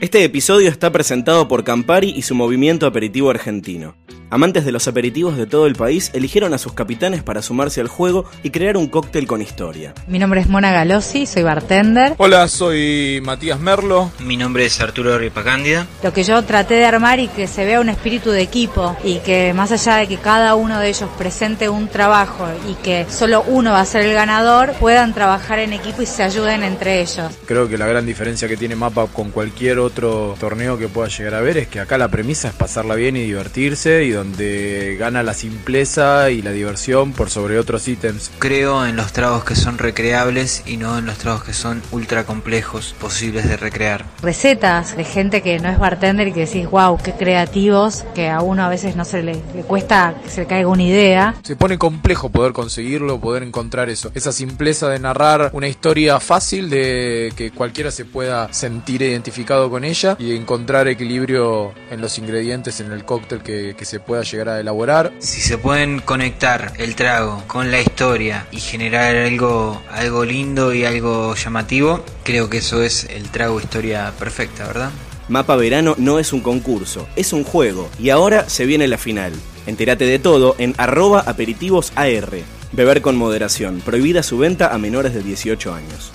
Este episodio está presentado por Campari y su movimiento aperitivo argentino. Amantes de los aperitivos de todo el país eligieron a sus capitanes para sumarse al juego y crear un cóctel con historia. Mi nombre es Mona Galossi, soy bartender. Hola, soy Matías Merlo. Mi nombre es Arturo Ripacándia. Lo que yo traté de armar y que se vea un espíritu de equipo y que más allá de que cada uno de ellos presente un trabajo y que solo uno va a ser el ganador, puedan trabajar en equipo y se ayuden entre ellos. Creo que la gran diferencia que tiene Mapa con cualquier otro torneo que pueda llegar a ver es que acá la premisa es pasarla bien y divertirse y donde gana la simpleza y la diversión por sobre otros ítems. Creo en los tragos que son recreables y no en los tragos que son ultra complejos, posibles de recrear. Recetas de gente que no es bartender y que decís, wow, qué creativos, que a uno a veces no se le, le cuesta que se le caiga una idea. Se pone complejo poder conseguirlo, poder encontrar eso. Esa simpleza de narrar una historia fácil de que cualquiera se pueda sentir identificado con ella y encontrar equilibrio en los ingredientes en el cóctel que, que se pueda llegar a elaborar. Si se pueden conectar el trago con la historia y generar algo, algo lindo y algo llamativo, creo que eso es el trago historia perfecta, ¿verdad? Mapa Verano no es un concurso, es un juego y ahora se viene la final. Entérate de todo en arroba aperitivosAR. Beber con moderación, prohibida su venta a menores de 18 años.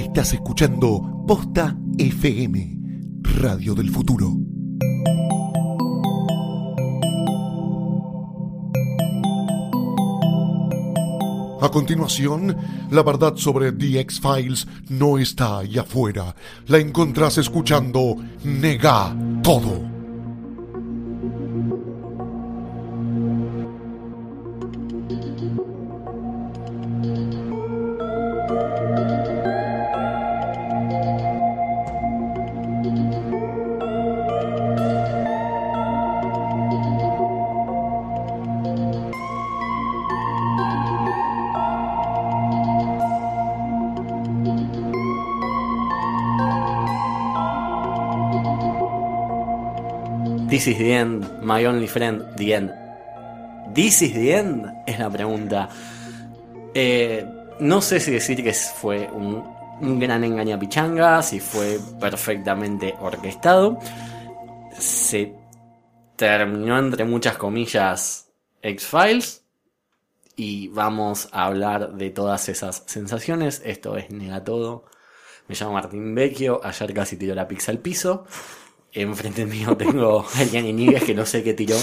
Estás escuchando Posta FM, Radio del Futuro. A continuación, la verdad sobre The X-Files no está ahí afuera. La encontrás escuchando Nega Todo. This is the end, my only friend, the end. This is the end es la pregunta. Eh, no sé si decir que fue un, un gran engañapichanga, si fue perfectamente orquestado. Se terminó entre muchas comillas X-Files. Y vamos a hablar de todas esas sensaciones. Esto es Nega Todo. Me llamo Martín Vecchio. Ayer casi tiró la pizza al piso. Enfrente mío tengo a Eliane Níguez que no sé qué tiró.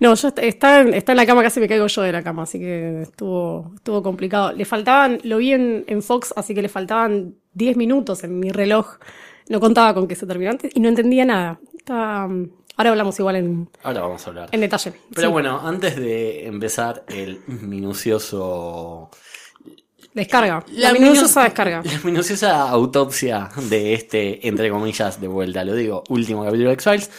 No, yo est- está, en- está en la cama, casi me caigo yo de la cama, así que estuvo, estuvo complicado. Le faltaban, lo vi en, en Fox, así que le faltaban 10 minutos en mi reloj. No contaba con que se terminara antes y no entendía nada. Estaba- ahora hablamos igual en, Ahora vamos a hablar. en detalle. Pero Sí. bueno, antes de empezar el minucioso. Descarga. La, minuciosa minu- descarga. La minuciosa autopsia de este, entre comillas, de vuelta, lo digo, último capítulo de X-Files.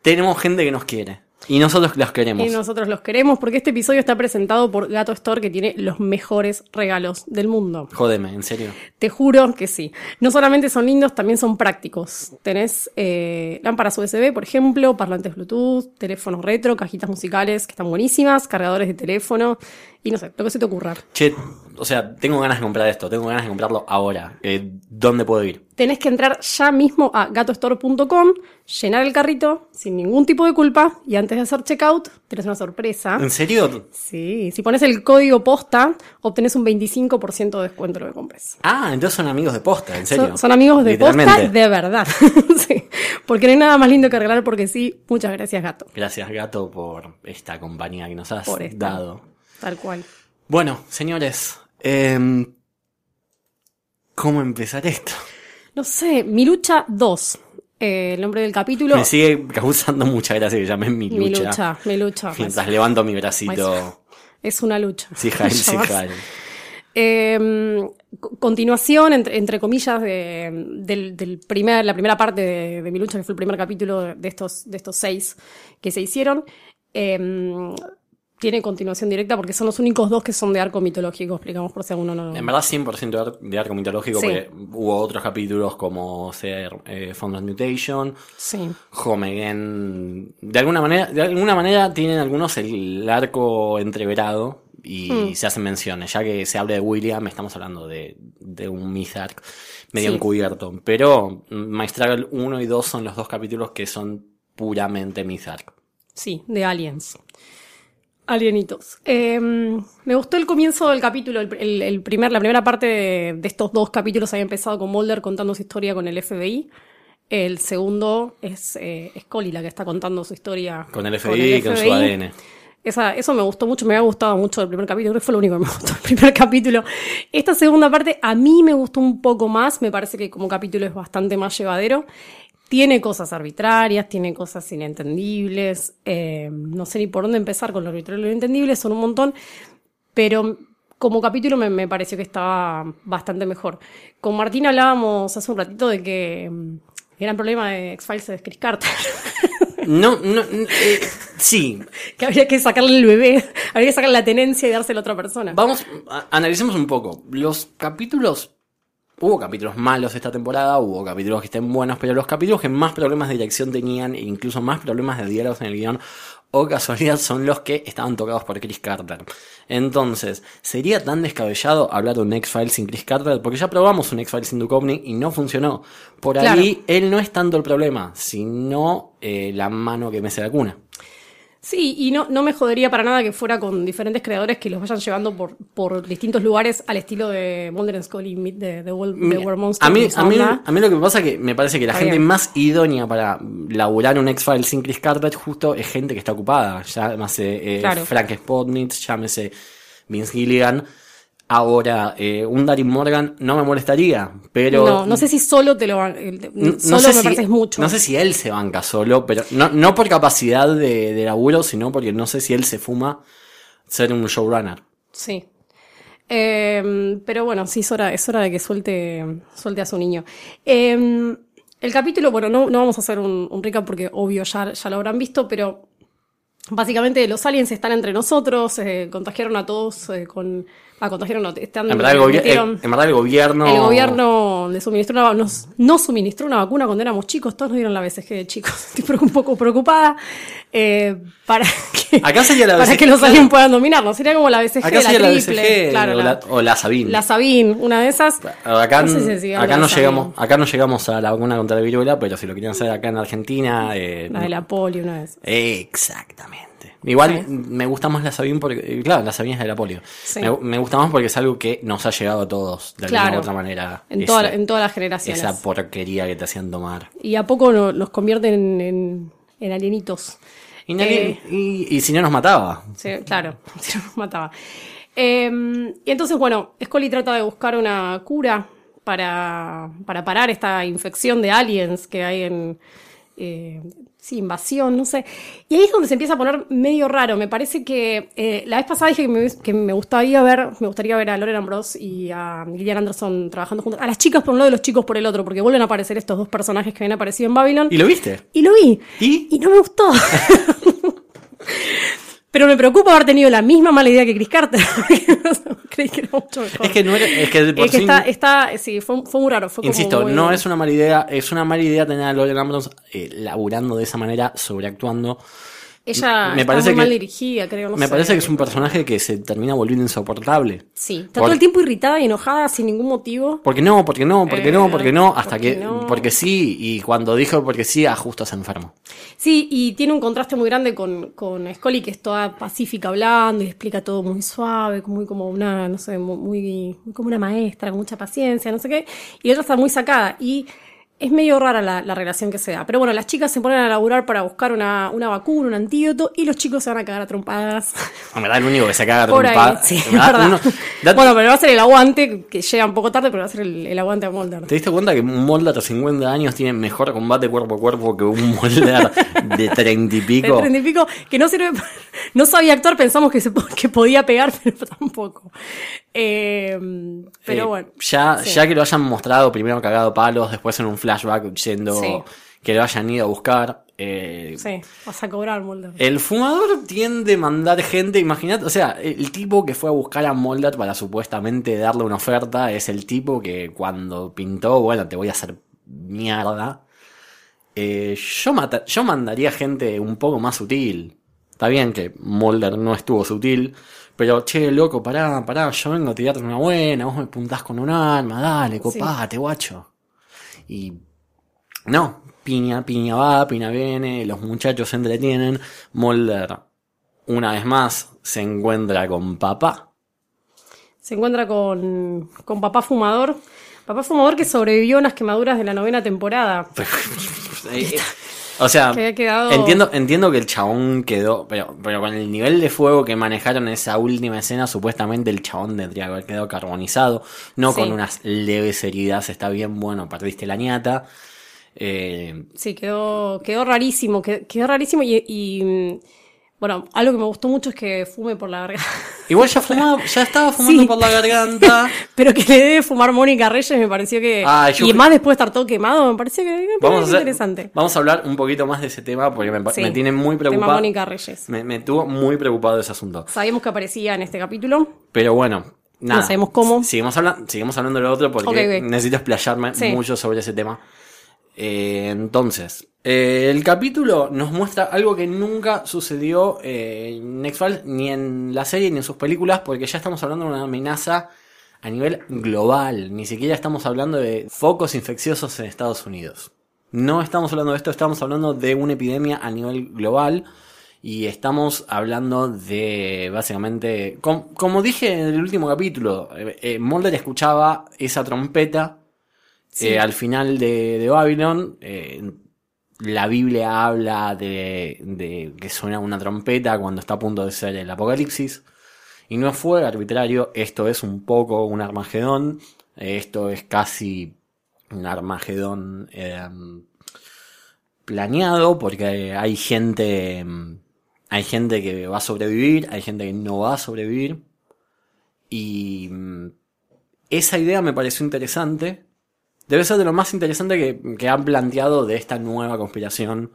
Tenemos gente que nos quiere. Y nosotros los queremos. Y nosotros los queremos porque este episodio está presentado por Gato Store que tiene los mejores regalos del mundo. Jódeme, en serio. Te juro que sí. No solamente son lindos, también son prácticos. Tenés eh, lámparas USB, por ejemplo, parlantes Bluetooth, teléfonos retro, cajitas musicales que están buenísimas, cargadores de teléfono y no sé, lo que se te ocurra. Che, o sea, tengo ganas de comprar esto, tengo ganas de comprarlo ahora. Eh, ¿Dónde puedo ir? Tenés que entrar ya mismo a gatostore.com, llenar el carrito sin ningún tipo de culpa y antes de hacer checkout tenés una sorpresa. ¿En serio? Sí, si pones el código posta, obtenés un 25% de descuento en lo que compres. Ah, entonces son amigos de posta, en serio. Son, son amigos de posta de verdad. sí, porque no hay nada más lindo que regalar porque sí. Muchas gracias, gato. Gracias, gato, por esta compañía que nos has dado. Tal cual. Bueno, señores, em, ¿cómo empezar esto? No sé, Mi Lucha 2. eh, el nombre del capítulo. Me sigue causando mucha gracia que llamen mi Mi lucha. lucha, mi lucha. Mientras levanto mi bracito. Es una lucha. Sí, Jael, sí. Jael. Eh, co- continuación, entre, entre comillas, de, del, del primer, la primera parte de, de mi lucha, que fue el primer capítulo de estos, de estos seis que se hicieron. Eh, tiene continuación directa porque son los únicos dos que son de arco mitológico, explicamos por si alguno no. En verdad 100% de, ar- de arco mitológico Sí. porque hubo otros capítulos como ser eh, Foundland Mutation, Sí. Home Again. De alguna manera, de alguna manera tienen algunos el arco entreverado y Hmm. se hacen menciones. Ya que se habla de William, estamos hablando de, de un Mythark medio Sí. encubierto. Pero My Struggle 1 y 2 son los dos capítulos que son puramente Mythark. Sí, de Aliens. Alienitos. Eh, me gustó el comienzo del capítulo, el, el- el primer, la primera parte de, de estos dos capítulos había empezado con Mulder contando su historia con el FBI. El segundo es eh, la que está contando su historia Con el FBI y con su ADN. Esa, eso me gustó mucho, me había gustado mucho el primer capítulo, creo que fue lo único que me gustó el primer capítulo. Esta segunda parte a mí me gustó un poco más, me parece que como capítulo es bastante más llevadero. Tiene cosas arbitrarias, tiene cosas inentendibles, eh, no sé ni por dónde empezar con lo arbitrario y lo inentendible, son un montón, pero como capítulo me, me pareció que estaba bastante mejor. Con Martín hablábamos hace un ratito de que mm, el gran problema de X-Files es Chris Carter. No, no, eh, sí. que habría que sacarle el bebé, habría que sacarle la tenencia y dársela a otra persona. Vamos, a- analicemos un poco. Los capítulos. Hubo capítulos malos esta temporada, hubo capítulos que estén buenos, pero los capítulos que más problemas de dirección tenían, e incluso más problemas de diálogos en el guion, o casualidad, son los que estaban tocados por Chris Carter. Entonces, ¿sería tan descabellado hablar de un X-Files sin Chris Carter? Porque ya probamos un X-Files sin Duchovny y no funcionó. Por ahí, él no es tanto el problema, sino eh, la mano que mece la cuna. Sí, y no, no me jodería para nada que fuera con diferentes creadores que los vayan llevando por, por distintos lugares al estilo de Mulder and Scully Meet de, de, World, World Monster. a mí, a, mí, a mí lo que pasa es que me parece que la Está gente bien. más idónea para laburar un X-Files sin Chris Carter justo es gente que está ocupada. Llámese eh, Claro. Frank Spotnitz, llámese Vince Gilligan. Ahora, eh, un Darin Morgan no me molestaría, pero... no, no sé si solo te lo van. n- solo sé me si- parece mucho. No sé si él se banca solo, pero no, no por capacidad de, de laburo, sino porque no sé si él se fuma ser un showrunner. Sí. Eh, pero bueno, sí, es hora, es hora de que suelte, suelte a su niño. Eh, el capítulo, bueno, no, no vamos a hacer un, un recap porque obvio ya, ya lo habrán visto, pero básicamente los aliens están entre nosotros, eh, contagiaron a todos eh, con... Ah, contagiaron, no, están, En verdad, el, gobi- metieron- el- en verdad el gobierno... el gobierno le suministró una, nos, nos suministró una vacuna cuando éramos chicos, todos nos dieron la BCG de chicos. Estoy un poco preocupada eh, para que, Acá sería la para que los claro. puedan dominarnos. Sería como la BCG, Acá la sería la triple, BCG claro, o, la, o la Sabine. la Sabine, una de esas. Acá, No sé si sigue acá no llegamos, Sabine. acá no llegamos a la vacuna contra la viruela, pero si lo quieren hacer acá en Argentina, eh, La de la polio, una de esas. exactamente. Igual Sí. me gusta más la Sabine porque, claro, la Sabine es de la polio. Sí. Me, me gusta más porque es algo que nos ha llegado a todos de alguna u otra manera. En, Esa- toda, la- en todas las generaciones. esa porquería que te hacían tomar. Y a poco no- nos convierten en, en, en alienitos. Y, nadie- Eh. y, y si no nos mataba. Sí, claro, si no nos mataba. Eh, y entonces, bueno, Scully trata de buscar una cura para, para parar esta infección de aliens que hay en. Eh, sí, invasión, no sé. Y ahí es donde se empieza a poner medio raro. Me parece que eh, la vez pasada dije que me, que me gustaría ver, me gustaría ver a Lauren Ambrose y a Gillian Anderson trabajando juntos. A las chicas por un lado y los chicos por el otro, porque vuelven a aparecer estos dos personajes que habían aparecido en Babylon. ¿Y lo viste? Y lo vi. ¿Y? no me gustó. Pero me preocupa haber tenido la misma mala idea que Chris Carter. Creí que era mucho mejor. Es que no era, es que por Es que sí- está, está, sí, fue, fue muy raro. Fue como Insisto, muy- no es una mala idea, es una mala idea tener a Lauren Ambrose eh, laburando de esa manera, sobreactuando. Ella me está parece muy mal que- dirigida, creo. No Me sé. parece que es un personaje que se termina volviendo insoportable. Sí, está Por- todo el tiempo irritada y enojada sin ningún motivo. Porque no, porque no, porque Eh, no, porque no, hasta porque que, no. porque sí, y cuando dijo porque sí, ah, justo se enfermó. Sí, y tiene un contraste muy grande con, con Scully, que es toda pacífica hablando y explica todo muy suave, muy como una, no sé, muy, muy, muy como una maestra, con mucha paciencia, no sé qué. Y ella está muy sacada. Y es medio rara la, la relación que se da. Pero bueno, las chicas se ponen a laburar para buscar una, una vacuna, un antídoto, y los chicos se van a cagar a trompadas. En verdad, el único que se caga a Por ahí, trompada- sí, en es verdad, verdad. uno- da- Bueno, pero va a ser el aguante, que llega un poco tarde, pero va a ser el, el aguante a Mulder. ¿Te diste cuenta que un Mulder de 50 años tiene mejor combate cuerpo a cuerpo que un Mulder de 30 y De pico? treinta y pico, que no sirve, pa- no sabía actuar, pensamos que, se, que podía pegar, pero tampoco. Eh, pero Eh, bueno. Ya, sí. ya que lo hayan mostrado primero cagado palos, después en un flashback diciendo Sí. que lo hayan ido a buscar. Eh, Sí, vas a cobrar, Mulder. El fumador tiende a mandar gente, imagínate, o sea, el tipo que fue a buscar a Mulder para supuestamente darle una oferta es el tipo que cuando pintó, bueno, te voy a hacer mierda. Eh, yo, mata- yo mandaría gente un poco más sutil. Está bien que Mulder no estuvo sutil, pero che, loco, pará, pará, yo vengo a tirarte una buena, vos me puntás con un arma, dale, copate, guacho. Y no, piña, piña va, piña viene, los muchachos se entretienen. Mulder, una vez más, se encuentra con papá. Se encuentra con, con papá fumador. Papá fumador que sobrevivió a unas quemaduras de la novena temporada. O sea, Que había quedado- entiendo, entiendo que el chabón quedó, pero, pero con el nivel de fuego que manejaron en esa última escena, supuestamente el chabón tendría que haber quedado carbonizado, no Sí. con unas leves heridas, está bien, bueno, perdiste la ñata. Eh, Sí, quedó, quedó rarísimo, quedó, quedó rarísimo y, y, bueno, algo que me gustó mucho es que fume por la garganta. igual ya fumaba, ya estaba fumando Sí. por la garganta. Pero que le debe fumar Mónica Reyes me pareció que... Ah, yo y más después de estar todo quemado, me pareció que me Vamos hacer- interesante. vamos a hablar un poquito más de ese tema porque me, pa- Sí. me tiene muy Tema preocupado. Mónica Reyes. Me, me tuvo muy preocupado ese asunto. Sabíamos que aparecía en este capítulo. Pero bueno, nada. No sabemos cómo. Seguimos, habla- seguimos hablando de lo otro porque Ok, ok. necesito explayarme Sí. mucho sobre ese tema. Eh, entonces, eh, el capítulo nos muestra algo que nunca sucedió eh, en X-Files, ni en la serie ni en sus películas, porque ya estamos hablando de una amenaza a nivel global. Ni siquiera estamos hablando de focos infecciosos en Estados Unidos. No estamos hablando de esto, estamos hablando de una epidemia a nivel global. Y estamos hablando de, básicamente, com- como dije en el último capítulo, eh, eh, escuchaba esa trompeta eh, al final de, de Babylon. eh, la Biblia habla de, que suena una trompeta cuando está a punto de ser el apocalipsis. Y no fue arbitrario, esto es un poco un Armagedón. eh, esto es casi un Armagedón eh, planeado porque hay gente mm, hay gente que va a sobrevivir hay gente que no va a sobrevivir y mm, esa idea me pareció interesante debe ser de lo más interesante que, han planteado de esta nueva conspiración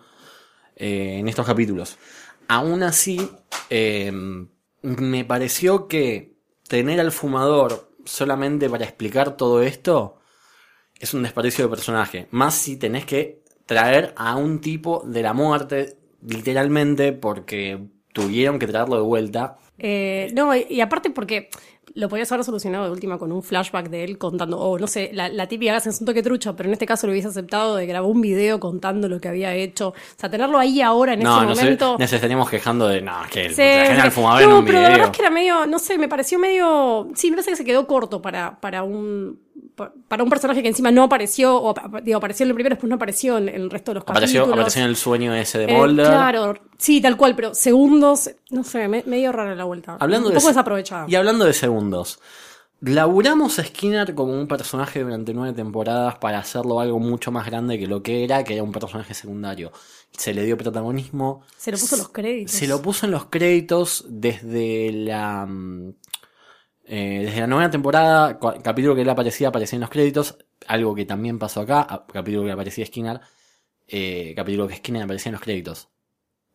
eh, en estos capítulos aún así eh, me pareció que tener al fumador solamente para explicar todo esto es un desperdicio de personaje. Más si tenés que traer a un tipo de la muerte, literalmente, porque tuvieron que traerlo de vuelta. Eh, no, y aparte porque lo podías haber solucionado de última con un flashback de él contando, o no sé, la, la típica hace un toque trucho, pero en este caso lo hubiese aceptado de grabar un video contando lo que había hecho. O sea, tenerlo ahí ahora en no, ese no sé, momento. nos estaríamos quejando de, no, que el, Sí, fumador en no, un pero la verdad video. es que era medio, no sé, me pareció medio. Sí, me parece que se quedó corto para, para un. Pa- Para un personaje que encima no apareció, o digo, apareció en el primero, después no apareció en el resto de los Apareció, capítulos. apareció en el sueño ese de Eh, Mulder. claro, sí, tal cual, pero segundos, no sé, me- medio rara la vuelta. Hablando un de poco desaprovechada. Y hablando de segundos. Laburamos a Skinner como un personaje durante nueve temporadas para hacerlo algo mucho más grande que lo que era, que era un personaje secundario. Se le dio protagonismo. Se lo puso en los créditos. Se lo puso en los créditos desde la. Eh, desde la novena temporada, capítulo que él aparecía, aparecía en los créditos. Algo que también pasó acá, capítulo que aparecía Skinner. eh, capítulo que Skinner aparecía en los créditos.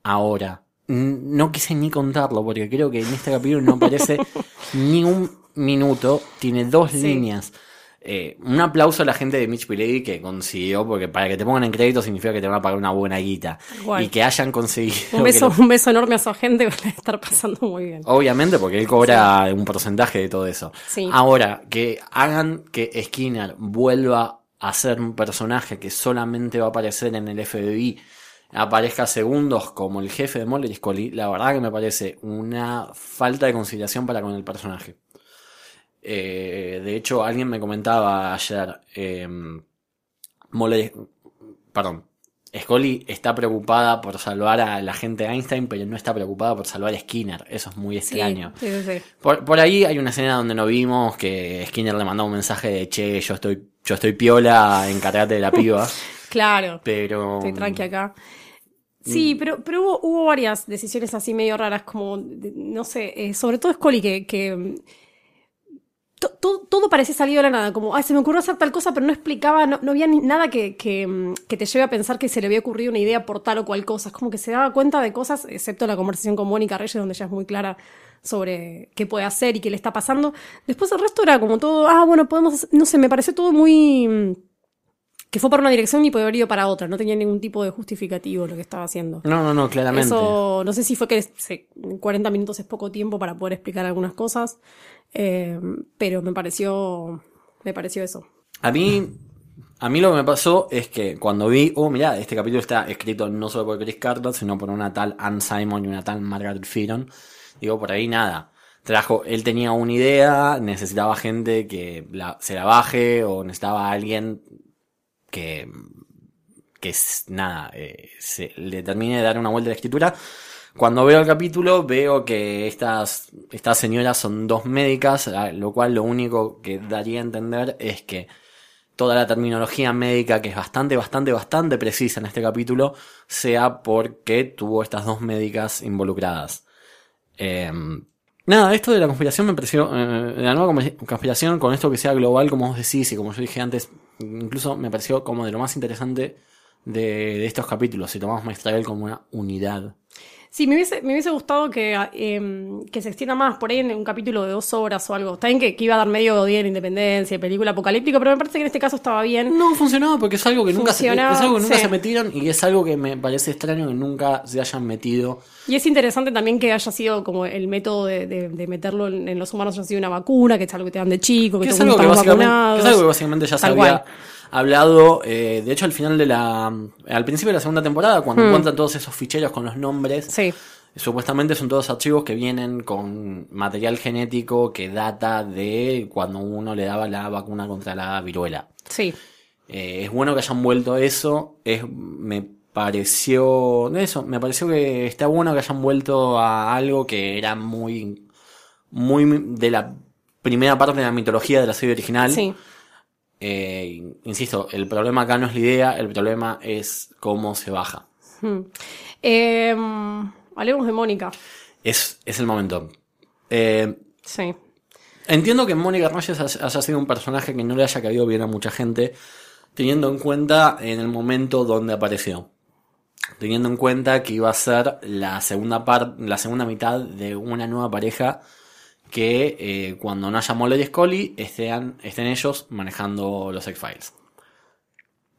Ahora, no quise ni contarlo porque creo que en este capítulo no aparece ni un minuto, tiene dos Sí. líneas. Eh, un aplauso a la gente de Mitch Pileggi que consiguió, porque para que te pongan en crédito significa que te van a pagar una buena guita. Igual. Y que hayan conseguido. Un beso, lo- un beso enorme a su agente que le debe estar pasando muy bien. Obviamente, porque él cobra un porcentaje de todo eso. Sí. Ahora, que hagan que Skinner vuelva a ser un personaje que solamente va a aparecer en el FBI, aparezca segundos como el jefe de Mulder y Scully, la verdad que me parece una falta de consideración para con el personaje. Eh, de hecho, alguien me comentaba ayer, eh, perdón, Scully está preocupada por salvar a la gente de Einstein, pero no está preocupada por salvar a Skinner. Eso es muy extraño. sí, sí, sí. Por, por ahí hay una escena donde no vimos que Skinner le mandó un mensaje de che, yo estoy, yo estoy piola, encárgate de la piba. Claro, Pero. estoy tranqui acá. Mm. Sí, pero, pero hubo, hubo varias decisiones así medio raras, como, no sé, eh, sobre todo Scully, que, que to- to- todo parecía salido de la nada, como, ay, se me ocurrió hacer tal cosa, pero no explicaba, no, no había ni nada que, que, mm, que te lleve a pensar que se le había ocurrido una idea por tal o cual cosa. Es como que se daba cuenta de cosas, excepto la conversación con Mónica Reyes, donde ella es muy clara sobre qué puede hacer y qué le está pasando. Después el resto era como todo, ah, bueno, podemos, no sé, me pareció todo muy... que fue para una dirección y puede haber ido para otra, no tenía ningún tipo de justificativo lo que estaba haciendo. No, no, no, claramente. Eso, no sé si fue que se- 40 minutos es poco tiempo para poder explicar algunas cosas, eh, pero me pareció, me pareció eso. A mí, a mí lo que me pasó es que cuando vi, oh, mirá, este capítulo está escrito no solo por Chris Carter, sino por una tal Ann Simon y una tal Margaret Fearon. Digo, por ahí nada. Trajo, él tenía una idea, necesitaba gente que la- se la baje o necesitaba a alguien que, que es, nada, eh, se, le termine de dar una vuelta a la escritura. Cuando veo el capítulo veo que estas, estas señoras son dos médicas, a- lo cual lo único que daría a entender es que toda la terminología médica, que es bastante, bastante, bastante precisa en este capítulo, sea porque tuvo estas dos médicas involucradas. Eh, nada, esto de la conspiración me pareció, eh, la nueva conspira- conspiración, con esto que sea global, como vos decís, y como yo dije antes, incluso me pareció como de lo más interesante de, de estos capítulos, si tomamos Maestral como una unidad. Sí, me hubiese, me hubiese gustado que, eh, que se extienda más por ahí en un capítulo de dos horas o algo. Está bien que, que iba a dar medio día de independencia, película apocalíptica, pero me parece que en este caso estaba bien. No funcionaba porque es algo que nunca, se, es Funcionaba, algo que nunca sí. se metieron y es algo que me parece extraño que nunca se hayan metido. Y es interesante también que haya sido como el método de, de- de meterlo en, en los humanos haya sido una vacuna, que es algo que te dan de chico, que, Que es, algo que, es algo que básicamente ya Tal cual. Hablado. eh, de hecho, al final de la. Al principio de la segunda temporada, cuando Hmm. encuentran todos esos ficheros con los nombres, Sí, supuestamente son todos archivos que vienen con material genético que data de cuando uno le daba la vacuna contra la viruela. sí. Eh, es bueno que hayan vuelto eso. Es, me pareció. Eso, me pareció que está bueno que hayan vuelto a algo que era muy. Muy de la primera parte de la mitología de la serie original. Sí. Eh, insisto, el problema acá no es la idea, el problema es cómo se baja. Hmm. Eh, hablemos de Mónica. Es, es el momento. Eh, Sí. Entiendo que Mónica Reyes haya sido un personaje que no le haya caído bien a mucha gente, teniendo en cuenta en el momento donde apareció. Teniendo en cuenta que iba a ser la segunda parte, la segunda mitad de una nueva pareja que eh, cuando no haya Mulder y Scully estén, estén ellos manejando los X-Files.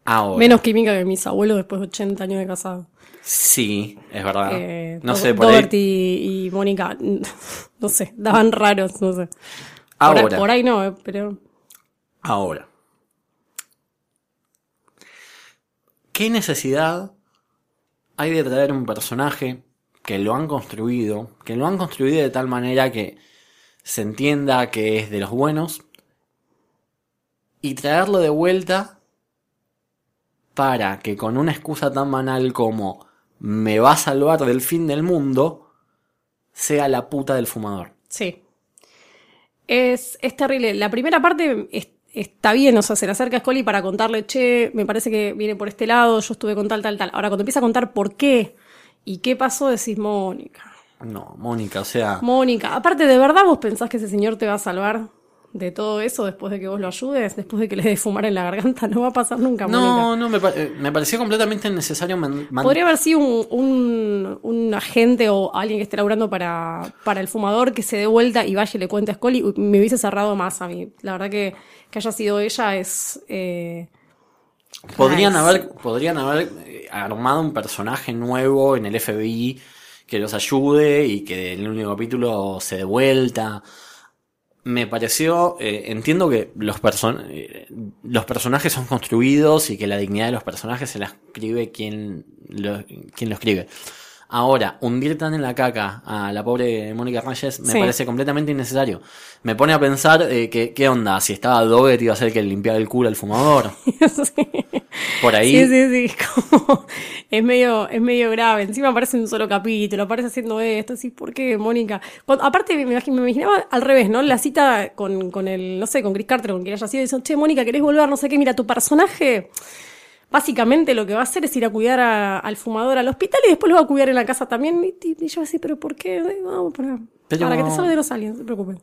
Ahora. Menos química que mis abuelos después de 80 años de casado. Sí, es verdad. Eh, no sé, por ahí. Doherty y, y Mónica, no sé, daban raros, no sé. Por, ahí- Ahora. por ahí no, eh, pero... Ahora. ¿Qué necesidad hay de traer un personaje que lo han construido, que lo han construido de tal manera que se entienda que es de los buenos, y traerlo de vuelta para que con una excusa tan banal como me va a salvar del fin del mundo, sea la puta del fumador? Sí. Es, es terrible. La primera parte es- está bien, o sea, se le acerca a Scully para contarle, che, me parece que viene por este lado, yo estuve con tal, tal, tal. Ahora, cuando empieza a contar por qué y qué pasó, decís, Mónica. No, Mónica, o sea... Mónica, aparte, ¿de verdad vos pensás que ese señor te va a salvar de todo eso después de que vos lo ayudes? Después de que le dé fumar en la garganta, no va a pasar nunca, Mónica. No, no, me, eh, me pareció completamente innecesario man- Podría haber sido un, un, un agente o alguien que esté laburando para, para el fumador que se dé vuelta y vaya y le cuente a Scully. Me hubiese cerrado más a mí. La verdad que, que haya sido ella es. eh, Podrían Nice. haber, podrían haber eh, armado un personaje nuevo en el FBI que los ayude y que en el único capítulo se dé vuelta. Me pareció, eh, entiendo que los, person- eh, los personajes son construidos y que la dignidad de los personajes se la escribe quien lo, quien lo escribe. Ahora, hundir tan en la caca a la pobre Mónica Reyes me Sí. parece completamente innecesario. Me pone a pensar eh, que, qué onda, si estaba Doggett iba a ser el que le limpiaba el culo al fumador. sí. Por ahí. Sí, sí, sí. como- es, medio, es medio grave. Encima aparece en un solo capítulo, aparece haciendo esto. Así, ¿por qué, Mónica? Cuando- aparte, me, imagi- me imaginaba al revés, ¿no? La cita con, con el, no sé, con Chris Carter, con quien haya sido. Dicen, che, Mónica, ¿querés volver? No sé qué. Mira, tu personaje. Básicamente lo que va a hacer es ir a cuidar a- al fumador al hospital y después lo va a cuidar en la casa también. Y, y- yo así, ¿pero por qué? Vamos para, Pero- para que te salve de los aliens, no se preocupen.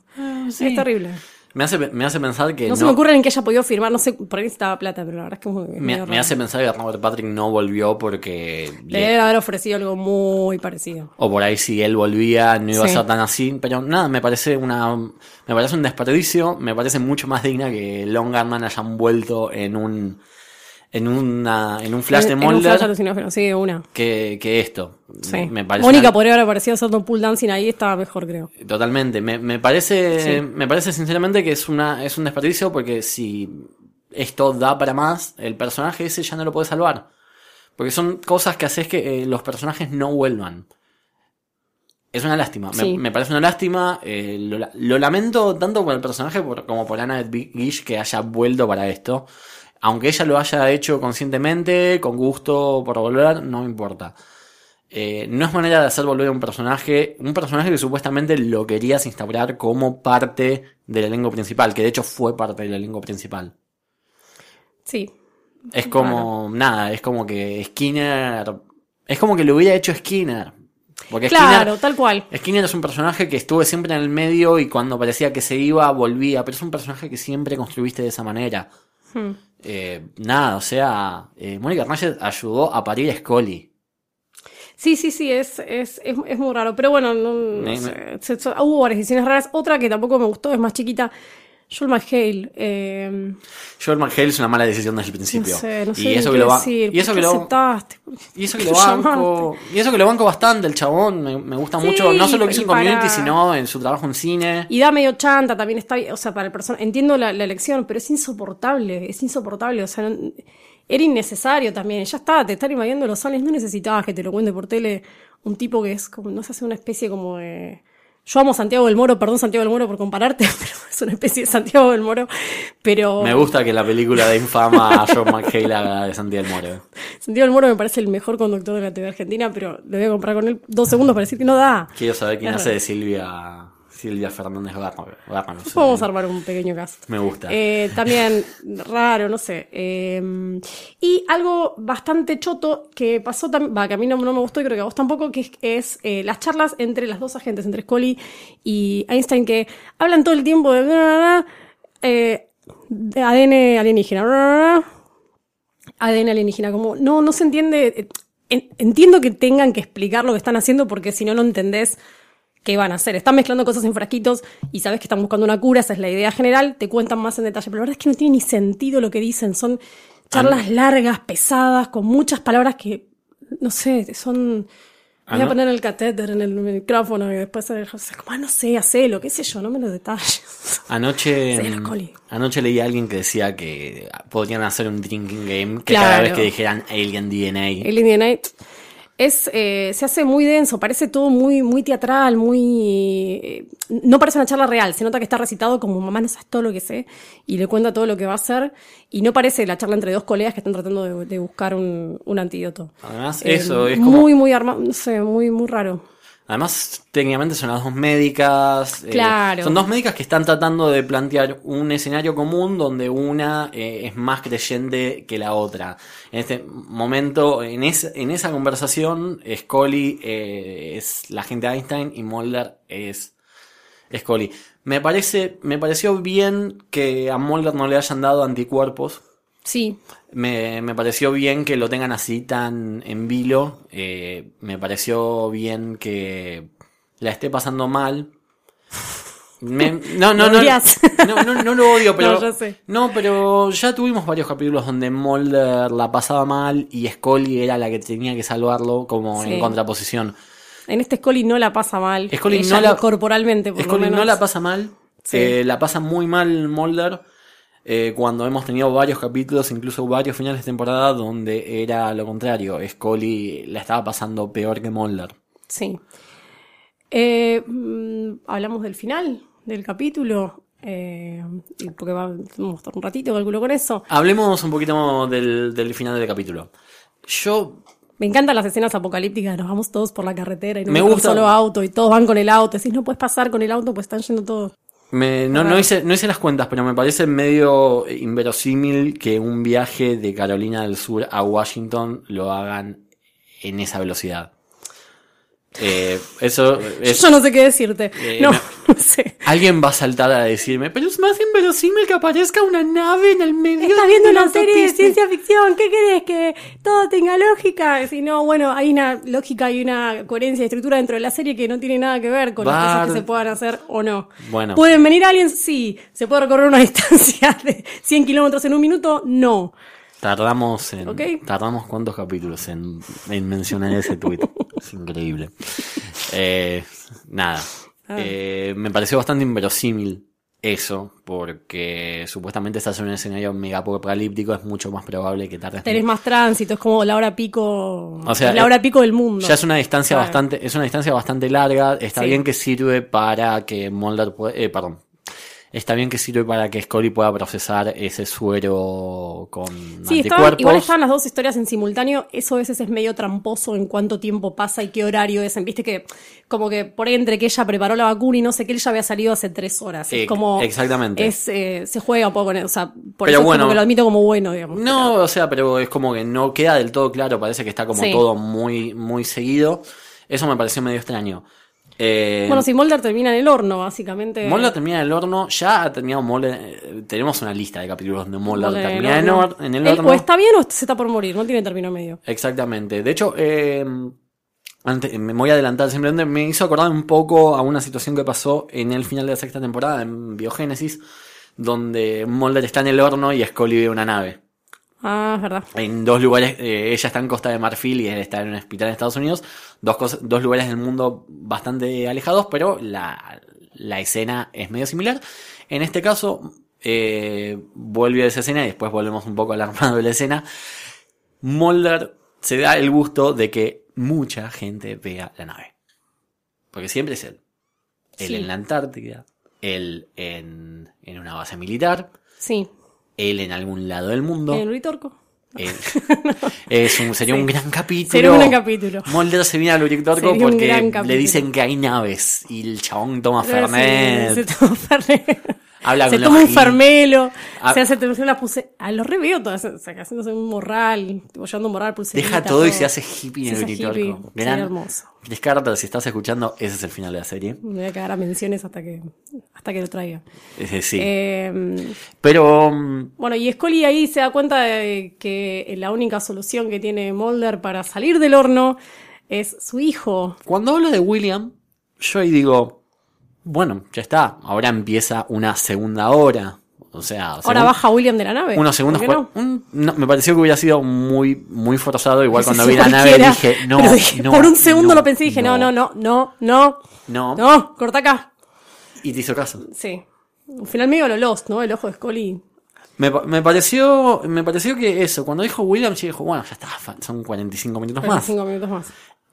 sí. Es terrible. Me hace, me hace pensar que No, se me ocurre en que haya podido firmar, no sé, por ahí estaba plata, pero la verdad es que es muy- me, hace pensar que Robert Patrick no volvió porque Le deben haber ofrecido algo muy parecido. o por ahí si él volvía no iba Sí. a ser tan así, pero nada, me parece una me parece un desperdicio, me parece mucho más digna que Long Gunman hayan vuelto en un en una en un flash En- de en un Mulder flash alucinógeno, sí, una. que, que esto. Sí. Me, me parece Mónica una- podría haber aparecido haciendo pool dancing ahí, estaba mejor, creo. Totalmente. Me, me parece, Sí. me parece sinceramente que es una, es un desperdicio porque si esto da para más, el personaje ese ya no lo puede salvar. Porque son cosas que haces que eh, los personajes no vuelvan. Es una lástima. Me- Sí. Me, parece una lástima. eh, lo, la- lo lamento tanto por el personaje por- como por Anna Gish que haya vuelto para esto. Aunque ella lo haya hecho conscientemente, con gusto, por volver, no me importa. Eh, no es manera de hacer volver a un personaje, un personaje que supuestamente lo querías instaurar como parte del elenco principal, que de hecho fue parte del elenco principal. Sí. Es como, nada, es como que Skinner, es como que lo hubiera hecho Skinner. Porque Claro, Skinner, tal cual. Skinner es un personaje que estuvo siempre en el medio y cuando parecía que se iba, volvía, pero es un personaje que siempre construiste de esa manera. Hmm. Eh, nada, o sea, eh, Mónica Reyes ayudó a parir a Scully. Sí, sí, sí, es, es, es, es muy raro. Pero bueno, no, no Me- sé, se- se- hubo varias decisiones raras. Otra que tampoco me gustó, es más chiquita. Joel McHale. Eh, Joel McHale es una mala decisión desde el no principio. sé, no sé y eso que lo va, decir. y eso ¿Por que lo, aceptaste? y eso que ¿Por lo banco, llamaste? y eso que lo banco bastante el chabón, me, me gusta Sí, mucho, no solo lo que hizo en Community, para- sino en su trabajo en cine. Y da medio chanta, también está o sea, para el personaje, entiendo la, la elección, pero es insoportable, es insoportable, o sea, no- era innecesario también, ya está, te están invadiendo los aliens, no necesitabas que te lo cuente por tele un tipo que es como, no sé, hace una especie como de... Yo amo Santiago del Moro, perdón Santiago del Moro por compararte, pero es una especie de Santiago del Moro, pero Me gusta que la película de infama a Joel McHale haga de Santiago del Moro. Santiago del Moro me parece el mejor conductor de la TV argentina, pero le voy a comprar con él dos segundos para decir que no da. Quiero saber quién hace de Silvia, Silvia Fernández sé. Vamos a armar un pequeño cast. Me gusta. Eh, también raro, no sé. Eh, y algo bastante choto que pasó también, va, que a mí no, no me gustó y creo que a vos tampoco, que es, es, eh, las charlas entre las dos agentes, entre Scully y Einstein, que hablan todo el tiempo de, bla, eh, de ADN alienígena. ADN alienígena, como no, no se entiende. eh, en- entiendo que tengan que explicar lo que están haciendo porque si no, no entendés qué van a hacer. Están mezclando cosas en frasquitos y sabes que están buscando una cura, esa es la idea general, te cuentan más en detalle, pero la verdad es que no tiene ni sentido lo que dicen, son charlas largas, pesadas, con muchas palabras que, no sé, son... Ah, Voy a ¿no? poner el catéter en el micrófono y después se deja- como, ah, no sé, hacelo, qué sé yo, no me lo detalles. Anoche, Coli. anoche leí a alguien que decía que podrían hacer un drinking game que Claro. cada vez que dijeran Alien DNA. Indian Night es, eh, se hace muy denso, parece todo muy, muy teatral, muy... eh, no parece una charla real, se nota que está recitado como mamá no sabes todo lo que sé y le cuenta todo lo que va a hacer y no parece la charla entre dos colegas que están tratando de, de buscar un, un antídoto. Además, Eh, eso es como. Muy, muy armado, no sé, muy, muy raro. Además, técnicamente son las dos médicas. eh, Claro. son dos médicas que están tratando de plantear un escenario común donde una eh, es más creyente que la otra. En este momento, en, es- en esa conversación, Scully eh, es la gente de Einstein y Mulder es Scully. Me parece, me pareció bien que a Mulder no le hayan dado anticuerpos. Sí, Me, me pareció bien que lo tengan así tan en vilo. eh, me pareció bien que la esté pasando mal. Me- no, no, Lo no, no, no, no lo odio, pero. No, sé. no, pero ya tuvimos varios capítulos donde Mulder la pasaba mal y Scully era la que tenía que salvarlo, como Sí. en contraposición. en este Scully no la pasa mal. Scully Ella no la- corporalmente, por lo Scully no menos. la pasa mal. Sí. eh, la pasa muy mal Mulder. Eh, cuando hemos tenido varios capítulos, incluso varios finales de temporada, donde era lo contrario. Scully la estaba pasando peor que Mulder. Sí. Eh, mm, hablamos del final del capítulo. eh, porque va, vamos un ratito, calculo con eso. Hablemos un poquito del, del final del capítulo. Yo Me encantan las escenas apocalípticas, nos vamos todos por la carretera y no Me gusta- solo auto y todos van con el auto. Decís, no puedes pasar con el auto, pues están yendo todos. Me- no, no, hice, no hice las cuentas, pero me parece medio inverosímil que un viaje de Carolina del Sur a Washington lo hagan en esa velocidad. Eh, eso es... Yo no sé qué decirte. Eh, no, no. no sé. Alguien va a saltar a decirme, pero es más inverosímil que aparezca una nave en el medio Estás de viendo una serie de autopista". ciencia ficción, ¿qué querés? ¿Que todo tenga lógica? Si no, bueno, hay una lógica y una coherencia de estructura dentro de la serie que no tiene nada que ver con las Bar- cosas que se puedan hacer o no. Bueno. ¿Pueden venir aliens? Sí. ¿Se puede recorrer una distancia de 100 kilómetros en un minuto? No. Tardamos en. Tardamos cuántos capítulos en, en mencionar ese tweet. es increíble. Eh, nada. Ah. Eh, me pareció bastante inverosímil eso, porque supuestamente estás en un escenario mega apocalíptico, es mucho más probable que tardes. Tenés más tránsito, es como la hora pico. O sea, la hora pico del mundo. Ya es una distancia Claro. bastante, es una distancia bastante larga. Está Sí. bien que sirve para que Mulder eh, perdón. Está bien que sirve para que Scully pueda procesar ese suero con Sí, estaban, igual estaban las dos historias en simultáneo. Eso a veces es medio tramposo en cuánto tiempo pasa y qué horario es. Viste que, como que por ahí entre que ella preparó la vacuna y no sé qué, él ya había salido hace tres horas. Es como. exactamente. Es, eh, se juega un poco con eso. O sea, por Pero eso es bueno. como que lo admito como bueno, digamos. No, o sea, pero es como que no queda del todo claro, parece que está como Sí. todo muy, muy seguido. Eso me pareció medio extraño. Eh, Bueno, si Mulder termina en el horno, básicamente. Mulder termina en el horno, ya ha terminado Mulder, eh, tenemos una lista de capítulos donde Mulder Mulder termina en, el Él horno. o está bien o se está por morir, no tiene término medio. Exactamente. De hecho, eh, antes, me voy a adelantar, simplemente me hizo acordar un poco a una situación que pasó en el final de la sexta temporada, en Biogénesis, donde Mulder está en el horno y Scully ve una nave. Ah, es verdad. En dos lugares, eh, ella está en Costa de Marfil y él está en un hospital en Estados Unidos, dos, cosas, dos lugares del mundo bastante alejados, pero la, la escena es medio similar. En este caso, eh, vuelve a esa escena y después volvemos un poco al armado de la escena. Mulder se da el gusto de que mucha gente vea la nave. Porque siempre es él. Él Sí. en la Antártida, él en, en una base militar, Sí. Él en algún lado del mundo. En Uritorco. Eh, es un, sería un gran capítulo. Sería un gran capítulo. Mulder se viene al Uritorco porque le dicen que hay naves y el chabón toma Sí, Fernet. Se toma Fernet. Habla se toma los un hip- fermelo, Ah. se hace se la puse, a lo reveo todas, o sea, haciéndose un morral, llevando un morral, pulserita, Deja todo y se hace hippie en Se el Uritorco. Gran hermoso. Carter, si estás escuchando, ese es el final de la serie. Me voy a quedar a menciones hasta que, hasta que lo traiga. Sí. Eh, Pero bueno, y Scully ahí se da cuenta de que la única solución que tiene Mulder para salir del horno es su hijo. cuando hablo de William, yo ahí digo, bueno, ya está. Ahora empieza una segunda hora. O sea, Ahora baja William de la nave. unos segundos. ¿Por qué no? cua- un- no, me pareció que hubiera sido muy, muy forzado. Igual cuando Sí, vi la nave dije, no, dije, no, por un segundo lo pensé y dije, no, no, no, no, no, no. no, corta acá. Y te hizo caso. Sí. Un final medio lo Lost, ¿no? El ojo de Scully. Me, me pareció me pareció que eso, cuando dijo William, yo dijo, bueno, ya está, son 45 minutos más. 45 minutos más.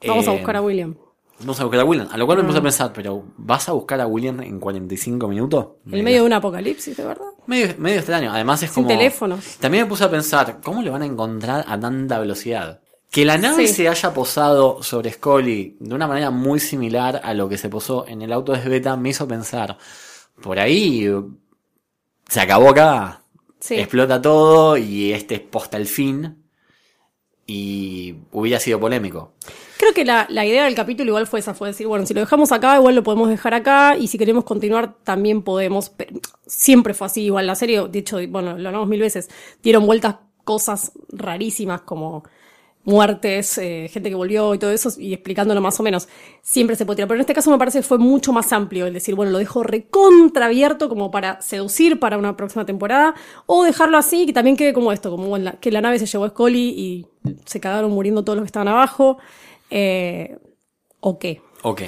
Vamos a Eh, buscar a William. Vamos a buscar a William. A lo cual me Mm. puse a pensar, pero ¿vas a buscar a William en 45 minutos? En medio de un apocalipsis, de verdad. Medio, medio extraño. Además es Sin como... teléfono. También me puse a pensar, ¿cómo le van a encontrar a tanta velocidad? Que la nave Sí. se haya posado sobre Scully de una manera muy similar a lo que se posó en el auto de Beta me hizo pensar, por ahí se acabó acá, Sí. explota todo y este es posta el fin y hubiera sido polémico. Creo que la, la idea del capítulo igual fue esa, fue decir, bueno, si lo dejamos acá, igual lo podemos dejar acá, y si queremos continuar, también podemos. Pero siempre fue así, igual la serie, de hecho, bueno, lo hablamos mil veces, dieron vueltas cosas rarísimas como muertes, eh, gente que volvió y todo eso, y explicándolo más o menos. Siempre se puede tirar. Pero en este caso me parece que fue mucho más amplio el decir, bueno, lo dejo recontra abierto como para seducir para una próxima temporada, o dejarlo así, que también quede como esto, como la- que la nave se llevó a Scully y se cagaron muriendo todos los que estaban abajo. Eh, ¿O qué? Ok.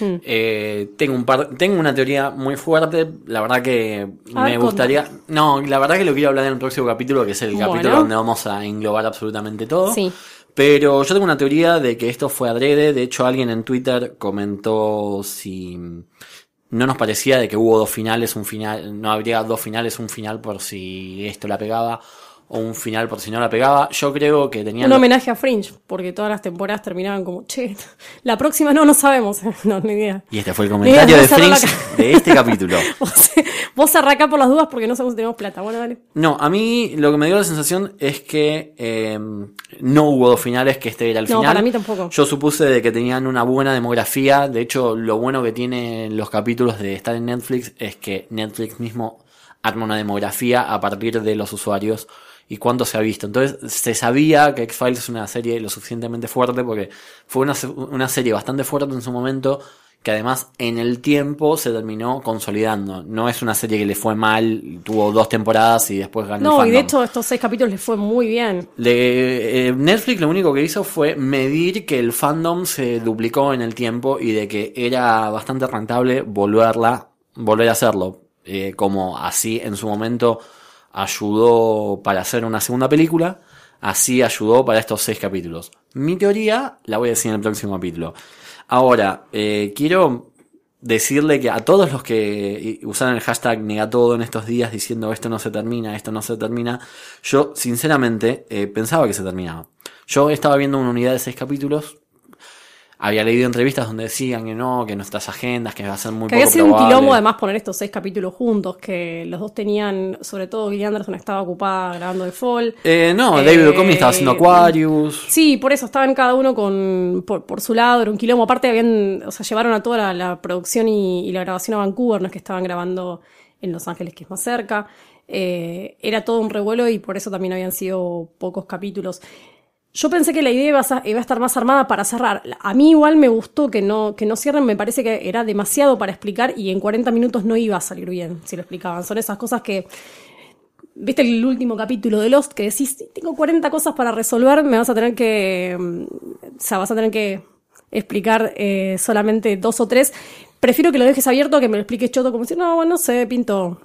Hmm. Eh, tengo un par, tengo una teoría muy fuerte. La verdad que A me ver, gustaría. No, la verdad que lo quiero hablar en el próximo capítulo, que es el Bueno. capítulo donde vamos a englobar absolutamente todo. Sí. Pero yo tengo una teoría de que esto fue adrede. De hecho, alguien en Twitter comentó si no nos parecía de que hubo dos finales, un final, no habría dos finales, un final por si esto la pegaba o un final por si no la pegaba. Yo creo que tenían... Un homenaje a Fringe, porque todas las temporadas terminaban como, che, la próxima no, no sabemos. no, ni idea. Y este fue el comentario de Fringe de este capítulo. Vos, vos arrancá por las dudas porque no sabemos si tenemos plata. Bueno, dale. No, a mí lo que me dio la sensación es que eh, no hubo dos finales, que este era el No, final. para mí tampoco. Yo supuse de que tenían una buena demografía. De hecho, lo bueno que tienen los capítulos de estar en Netflix es que Netflix mismo arma una demografía a partir de los usuarios y cuánto se ha visto. Entonces, se sabía que X-Files es una serie lo suficientemente fuerte porque fue una, una serie bastante fuerte en su momento que además en el tiempo se terminó consolidando. No es una serie que le fue mal, tuvo dos temporadas y después ganó el No, y de hecho estos seis capítulos les fue muy bien. Le- eh, Netflix lo único que hizo fue medir que el fandom se duplicó en el tiempo y de que era bastante rentable volverla, volver a hacerlo. Eh, como así en su momento ayudó para hacer una segunda película, así ayudó para estos seis capítulos. Mi teoría la voy a decir en el próximo capítulo. Ahora, eh, quiero decirle que a todos los que usaron el hashtag negatodo en estos días diciendo esto no se termina, esto no se termina, yo sinceramente eh, pensaba que se terminaba. Yo estaba viendo una unidad de seis capítulos, había leído entrevistas donde decían que no, que nuestras agendas, que va a ser muy Que había poco sido un quilombo además poner estos seis capítulos juntos, que los dos tenían, sobre todo Gillian Anderson estaba ocupada grabando The Fall. Eh, no, Eh, David Duchovny estaba haciendo Aquarius. Sí, por eso estaban cada uno con por, por su lado, era un quilombo. Aparte habían, o sea, llevaron a toda la, la producción y, y la grabación a Vancouver, no es que estaban grabando en Los Ángeles, que es más cerca. Eh, era todo un revuelo y por eso también habían sido pocos capítulos. Yo pensé que la idea iba a, sa- iba a estar más armada para cerrar. A mí igual me gustó que no, que no cierren, me parece que era demasiado para explicar y en 40 minutos no iba a salir bien si lo explicaban. Son esas cosas que ¿Viste el último capítulo de Lost que decís, "Sí, tengo 40 cosas para resolver, me vas a tener que, mm, o sea, vas a tener que explicar eh, solamente dos o tres? Prefiero que lo dejes abierto que me lo expliques choto como si, no, bueno, no sé, pinto.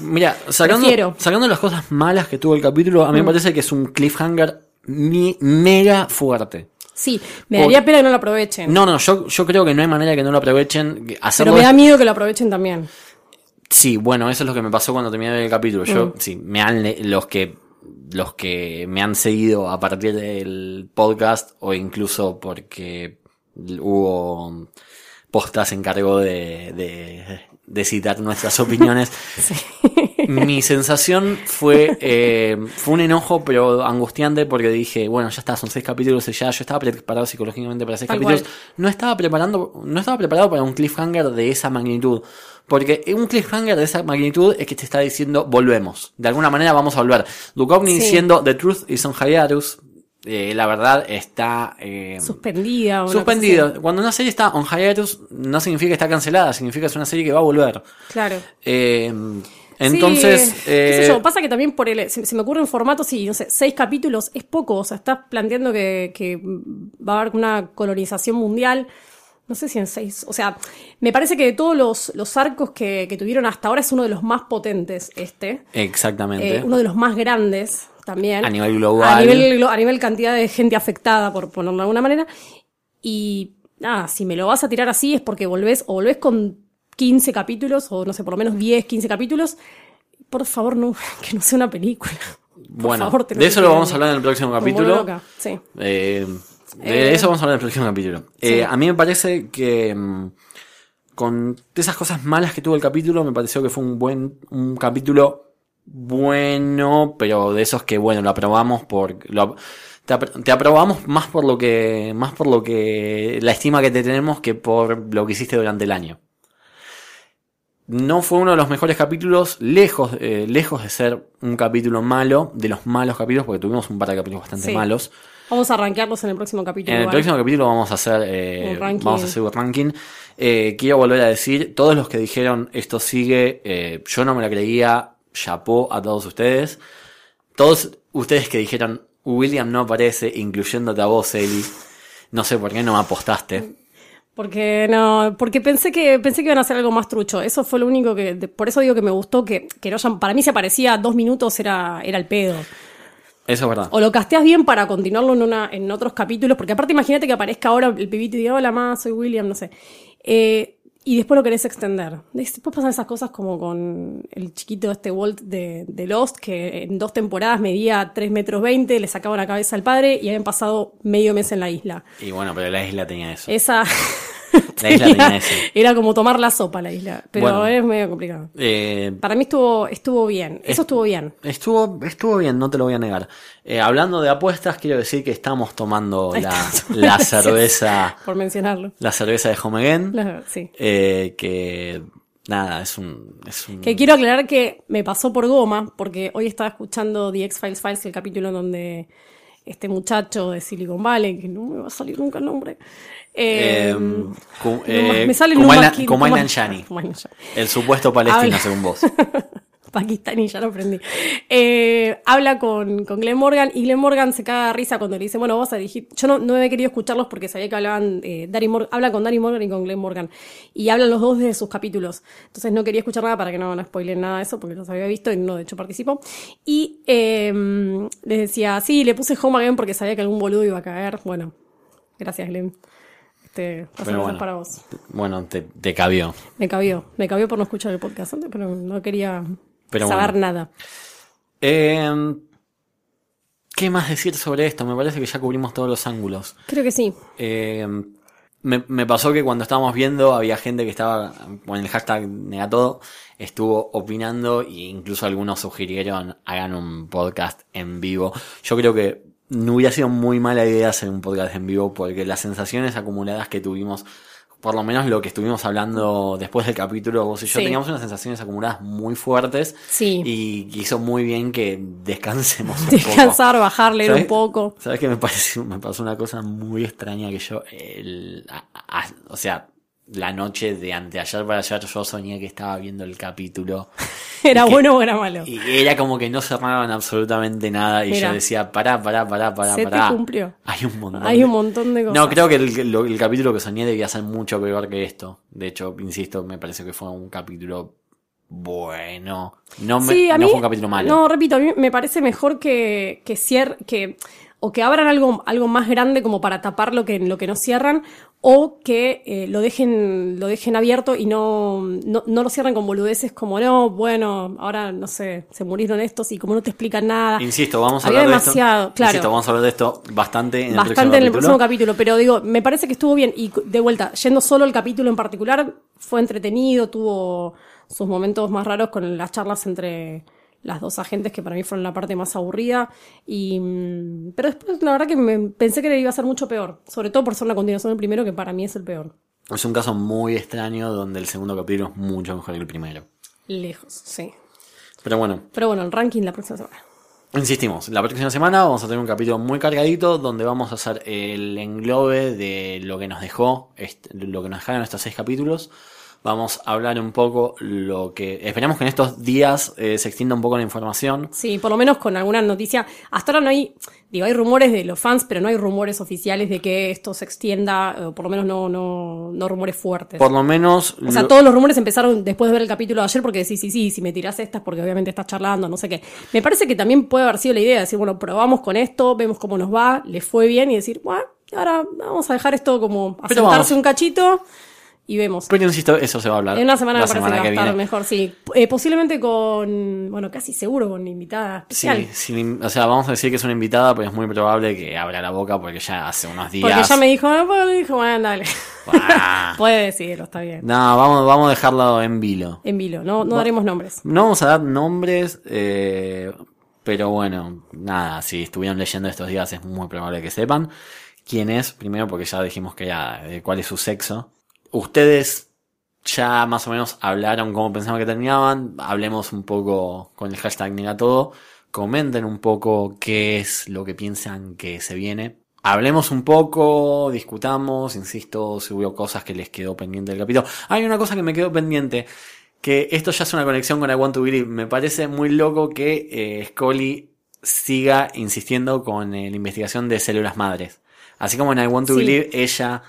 Mira, sacando, sacando las cosas malas que tuvo el capítulo, a mí me parece que es un cliffhanger mi- mega fuerte. Sí, me daría pena que no lo aprovechen. No, no, yo, yo creo que no hay manera que no lo aprovechen. pero me da miedo que lo aprovechen también. Sí, bueno, eso es lo que me pasó cuando terminé el capítulo. Yo, Mm. sí, me han, los que, los que me han seguido a partir del podcast o incluso porque hubo postas en cargo de, de, de citar nuestras opiniones. Mi sensación fue, eh, fue un enojo, pero angustiante, porque dije, bueno, ya está, son seis capítulos y ya, yo estaba preparado psicológicamente para seis Tal capítulos. cual. No estaba preparando, no estaba preparado para un cliffhanger de esa magnitud. Porque un cliffhanger de esa magnitud es que te está diciendo, volvemos. De alguna manera vamos a volver. Duchovny Sí. diciendo, The truth is on hiatus. Eh, la verdad está, eh, Suspendida. así. Cuando una serie está on hiatus, no significa que está cancelada, significa que es una serie que va a volver. Claro. Eh, entonces, Sí, qué sé eh, yo, pasa que también por el. Se, se me ocurren formatos y, no sé, seis capítulos es poco. O sea, estás planteando que, que va a haber una colonización mundial. No sé si en seis. O sea, me parece que de todos los, los arcos que, que tuvieron hasta ahora es uno de los más potentes, este. exactamente. Eh, uno de los más grandes también. A nivel global. A nivel, a nivel cantidad de gente afectada, por ponerlo de alguna manera. Y nada, si me lo vas a tirar así es porque volvés, o volvés con 15 capítulos, o no sé, por lo menos 10, 15 capítulos. Por favor, no, que no sea una película. Por bueno, favor, de eso lo vamos a hablar en el próximo capítulo. loca, Sí. Eh, de Eh, eso vamos a hablar en el próximo capítulo. Eh, a mí me parece que mm, con esas cosas malas que tuvo el capítulo, me pareció que fue un buen un capítulo bueno, pero de esos que bueno, lo aprobamos por lo- te, apro- te aprobamos más por lo que más por lo que la estima que te tenemos que por lo que hiciste durante el año. No fue uno de los mejores capítulos, lejos, eh, lejos de ser un capítulo malo, de los malos capítulos, porque tuvimos un par de capítulos bastante Sí. malos. Vamos a rankearlos en el próximo capítulo. En el próximo capítulo vamos a hacer eh, vamos a hacer un ranking. Eh, quiero volver a decir, todos los que dijeron esto sigue, eh, yo no me la creía, chapó a todos ustedes. Todos ustedes que dijeron William no aparece, incluyéndote a vos, Eli. No sé por qué no me apostaste. Porque no, porque pensé que pensé que iban a hacer algo más trucho. Eso fue lo único que, por eso digo que me gustó que, que no hayan- para mí se aparecía dos minutos era, era el pedo. Eso es verdad. O lo casteas bien para continuarlo en una, en otros capítulos, porque aparte imagínate que aparezca ahora el pibito y diga, hola más, soy William, no sé. Eh, y después lo querés extender. Después pasan esas cosas como con el chiquito este Walt de, de Lost, que en dos temporadas medía 3 metros 20, le sacaba la cabeza al padre y habían pasado medio mes en la isla. Y bueno, pero la isla tenía eso. Esa... La isla tenía eso. Era como tomar la sopa la isla, pero Bueno. es medio complicado. Eh, Para mí estuvo, estuvo bien, eso estuvo bien. Estuvo, estuvo bien, no te lo voy a negar. Eh, hablando de apuestas, quiero decir que estamos tomando la, la cerveza, Por mencionarlo. la cerveza de Home Again, La- sí. eh, que nada, es un, es un Que quiero aclarar que me pasó por goma, porque hoy estaba escuchando The X-Files Files, el capítulo donde este muchacho de Silicon Valley, que no me va a salir nunca el nombre. Eh, Eh, Ku- no, eh, me sale Kumail- Nanjiani. el supuesto palestino Habla- según vos. Pakistaní, ya lo aprendí. Eh, habla con, con Glenn Morgan y Glenn Morgan se caga de risa cuando le dice, bueno, vos dirigir. Yo no, no he querido escucharlos porque sabía que hablaban, eh, Danny Mor- habla con Danny Morgan y con Glenn Morgan. Y hablan los dos de sus capítulos. Entonces no quería escuchar nada para que no, no spoilen nada de eso porque los había visto y no, de hecho participo. Y eh, les decía, sí, le puse Home Again porque sabía que algún boludo iba a caer. Bueno, gracias Glenn. Este, paso Pero cosas bueno. para vos. Bueno, te, te cabió. Me cabió, me cabió por no escuchar el podcast antes, pero no quería Pero saber bueno. nada. Eh, ¿Qué más decir sobre esto? Me parece que ya cubrimos todos los ángulos. Creo que sí. Eh, me, me pasó que cuando estábamos viendo había gente que estaba con el hashtag negatodo, estuvo opinando e incluso algunos sugirieron hagan un podcast en vivo. Yo creo que no hubiera sido muy mala idea hacer un podcast en vivo porque las sensaciones acumuladas que tuvimos, por lo menos lo que estuvimos hablando después del capítulo, vos y yo Sí. teníamos unas sensaciones acumuladas muy fuertes Sí. y hizo muy bien que descansemos un poco. Descansar, bajar, leer un poco. ¿Sabes qué me pareció? Me pasó una cosa muy extraña que yo, el- a- a- o sea, la noche de anteayer para ayer yo soñé que estaba viendo el capítulo ¿Era que- bueno o era malo? y era como que no cerraban absolutamente nada y Mira. yo decía, pará, pará, pará, pará, Se te pará. cumplió. Hay un montón. Hay un montón de cosas. No, creo que el, lo- el capítulo que soñé debía ser mucho peor que esto. De hecho, insisto, me parece que fue un capítulo bueno. No, me- Sí, a no fue un capítulo malo. No, repito, a mí me parece mejor que, que cier- que o que abran algo, algo más grande como para tapar lo que, lo que no cierran, o que eh, lo dejen, lo dejen abierto y no, no, no lo cierren con boludeces como no, bueno, ahora no sé, se murieron estos y como no te explican nada. Insisto, vamos a hablar de esto. claro. Insisto, vamos a hablar de esto bastante en el Bastante próximo en el capítulo. próximo capítulo, pero digo, me parece que estuvo bien. Y de vuelta, yendo solo el capítulo en particular, fue entretenido, tuvo sus momentos más raros con las charlas entre las dos agentes, que para mí fueron la parte más aburrida. Y, mm, pero después, la verdad que me, pensé que iba a ser mucho peor, sobre todo por ser una continuación del primero, que para mí es el peor. Es un caso muy extraño donde el segundo capítulo es mucho mejor que el primero. Lejos, sí. Pero bueno, Pero bueno, el ranking la próxima semana. insistimos, la próxima semana vamos a tener un capítulo muy cargadito donde vamos a hacer el englobe de lo que nos dejó, lo que nos dejaron estos seis capítulos. Vamos a hablar un poco lo que... Esperamos que en estos días eh, se extienda un poco la información. Sí, por lo menos con alguna noticia. Hasta ahora no hay, digo, hay rumores de los fans, pero no hay rumores oficiales de que esto se extienda, o por lo menos no, no, no rumores fuertes. Por lo menos... o sea, lo- todos los rumores empezaron después de ver el capítulo de ayer porque decís, sí, sí, si me tirás estas porque obviamente estás charlando, no sé qué. Me parece que también puede haber sido la idea de decir, bueno, probamos con esto, vemos cómo nos va, les fue bien y decir, bueno, ahora vamos a dejar esto como asentarse un cachito y vemos. Pero insisto, eso se va a hablar. En una semana la me parece semana que va a estar mejor, sí. Eh, posiblemente con, bueno, casi seguro con invitada Sí, especial. sin- o sea, vamos a decir que es una invitada, pero es muy probable que abra la boca porque ya hace unos días. Porque ya me dijo, no, pues, dijo, bueno, dale. Ah. Puede decirlo, está bien. No, vamos, vamos a dejarlo en vilo. En vilo, no, no daremos nombres. No vamos a dar nombres, eh, pero bueno, nada, si estuvieron leyendo estos días es muy probable que sepan quién es, primero porque ya dijimos que ya, eh, cuál es su sexo. Ustedes ya más o menos hablaron cómo pensaban que terminaban, hablemos un poco con el hashtag negatodo, comenten un poco qué es lo que piensan que se viene. Hablemos un poco, discutamos, insisto, si hubo cosas que les quedó pendiente del capítulo. Hay una cosa que me quedó pendiente, que esto ya es una conexión con I Want to Believe. Me parece muy loco que eh, Scully siga insistiendo con eh, la investigación de células madres. Así como en I Want to Sí. Believe ella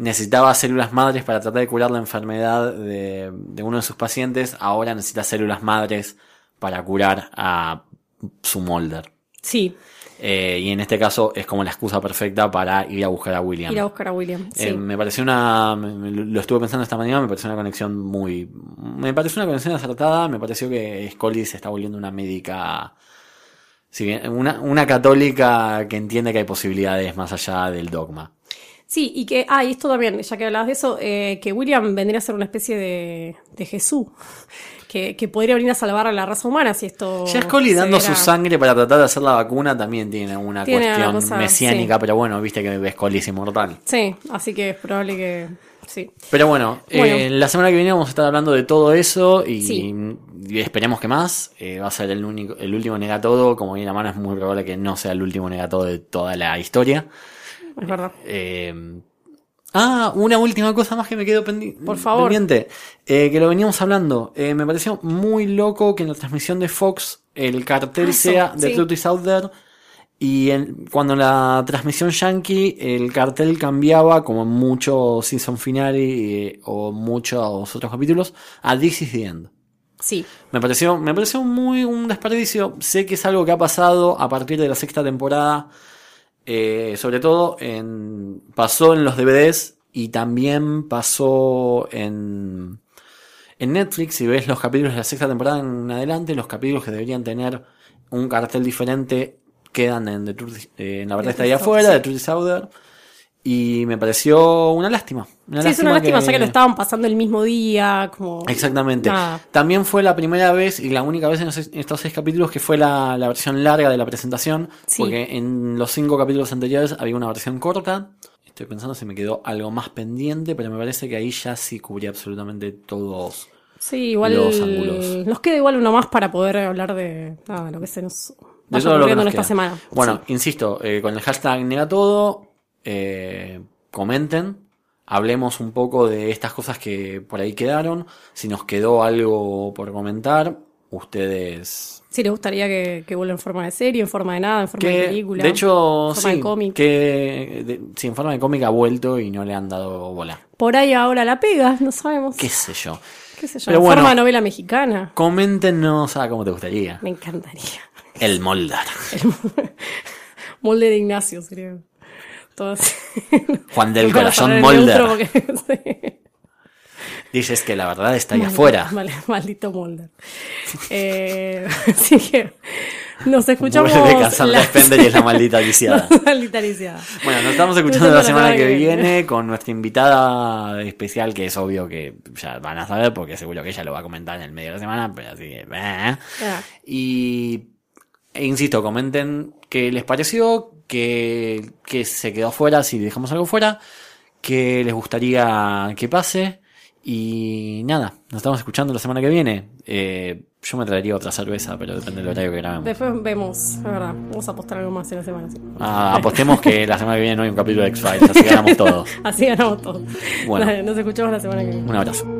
necesitaba células madres para tratar de curar la enfermedad de, de uno de sus pacientes, ahora necesita células madres para curar a su Mulder. Sí. Eh, y en este caso es como la excusa perfecta para ir a buscar a William. Ir a buscar a William. Sí. Eh, me pareció una. me- lo estuve pensando esta mañana, me pareció una conexión muy. Me pareció una conexión acertada, me pareció que Scully se está volviendo una médica. Si bien, una, una católica que entiende que hay posibilidades más allá del dogma. Sí, y que, ah, y esto también, ya que hablabas de eso, eh, que William vendría a ser una especie de, de Jesús, que, que podría venir a salvar a la raza humana si esto... Ya Scully dando su sangre para tratar de hacer la vacuna también tiene una Tiene cuestión cosa, mesiánica, sí. pero bueno, viste que Scully es inmortal. Sí, así que es probable que... Sí. Pero bueno, Bueno. eh, la semana que viene vamos a estar hablando de todo eso y, Sí. y esperemos que más. Eh, va a ser el, único, el último negatodo. Como viene la mano, es muy probable que no sea el último negatodo de toda la historia. Es verdad. Eh, ah, una última cosa más que me quedo pendi- Por favor. pendiente. Eh, que lo veníamos hablando. Eh, me pareció muy loco que en la transmisión de Fox el cartel Ah, eso, sea The sí. Truth is Out There. Y en- cuando en la transmisión yankee el cartel cambiaba, como en muchos season finale eh, o muchos otros capítulos, a This is the End. Sí. Me pareció, me pareció muy un desperdicio. Sé que es algo que ha pasado a partir de la sexta temporada. Eh, sobre todo en, pasó en los DVDs y también pasó en, en Netflix. Si ves los capítulos de la sexta temporada en adelante, los capítulos que deberían tener un cartel diferente quedan en, The Truth- eh, en la verdad está ahí afuera, de Truth There. Y me pareció una lástima. Una sí, es una lástima, ya que lo estaban pasando el mismo día, como... Exactamente. Nada. También fue la primera vez y la única vez en, estos seis capítulos que fue la, la versión larga de la presentación. Sí. Porque en los cinco capítulos anteriores había una versión corta. Estoy pensando si me quedó algo más pendiente, pero me parece que ahí ya sí cubría absolutamente todos. Sí, igual Los ángulos. nos queda igual uno más para poder hablar de nada, lo que se nos De vaya todo lo que nos esta queda. semana. Bueno, Sí. insisto, eh, con el hashtag negatodo, eh, comenten, hablemos un poco de estas cosas que por ahí quedaron. Si nos quedó algo por comentar, ustedes Sí, les gustaría que, que vuelva en forma de serie, en forma de nada, en forma de película. de hecho, en forma sí, de cómic. que de- sí, en forma de cómic ha vuelto y no le han dado bola. Por ahí ahora la pega, no sabemos. ¿Qué sé yo? ¿Qué sé yo? Pero en bueno. forma de novela mexicana. Coméntenos a cómo te gustaría. Me encantaría. El Moldar. Molde de Ignacio sería. Juan del Corazón Molder. porque-. Dices que la verdad está ahí Maldito- afuera. vale, maldito Mulder. Eh, así que nos escuchamos. Vuelve la- Spender y es la maldita lisiada. maldita lisiada. Bueno, nos estamos escuchando la semana que viene con nuestra invitada especial, que es obvio que ya van a saber, porque seguro que ella lo va a comentar en el medio de la semana, pero así que... eh. Ah, Y e insisto, comenten qué les pareció, que, que se quedó fuera, si dejamos algo fuera, que les gustaría que pase. Y nada, nos estamos escuchando la semana que viene. Eh, yo me traería otra cerveza, pero depende del horario que grabemos. Después vemos, es verdad. Vamos a apostar algo más en la semana. sí. Ah, apostemos que la semana que viene no hay un capítulo de X-Files, así ganamos todo. Así ganamos todo. Bueno. Dale, nos escuchamos la semana que viene. Un abrazo.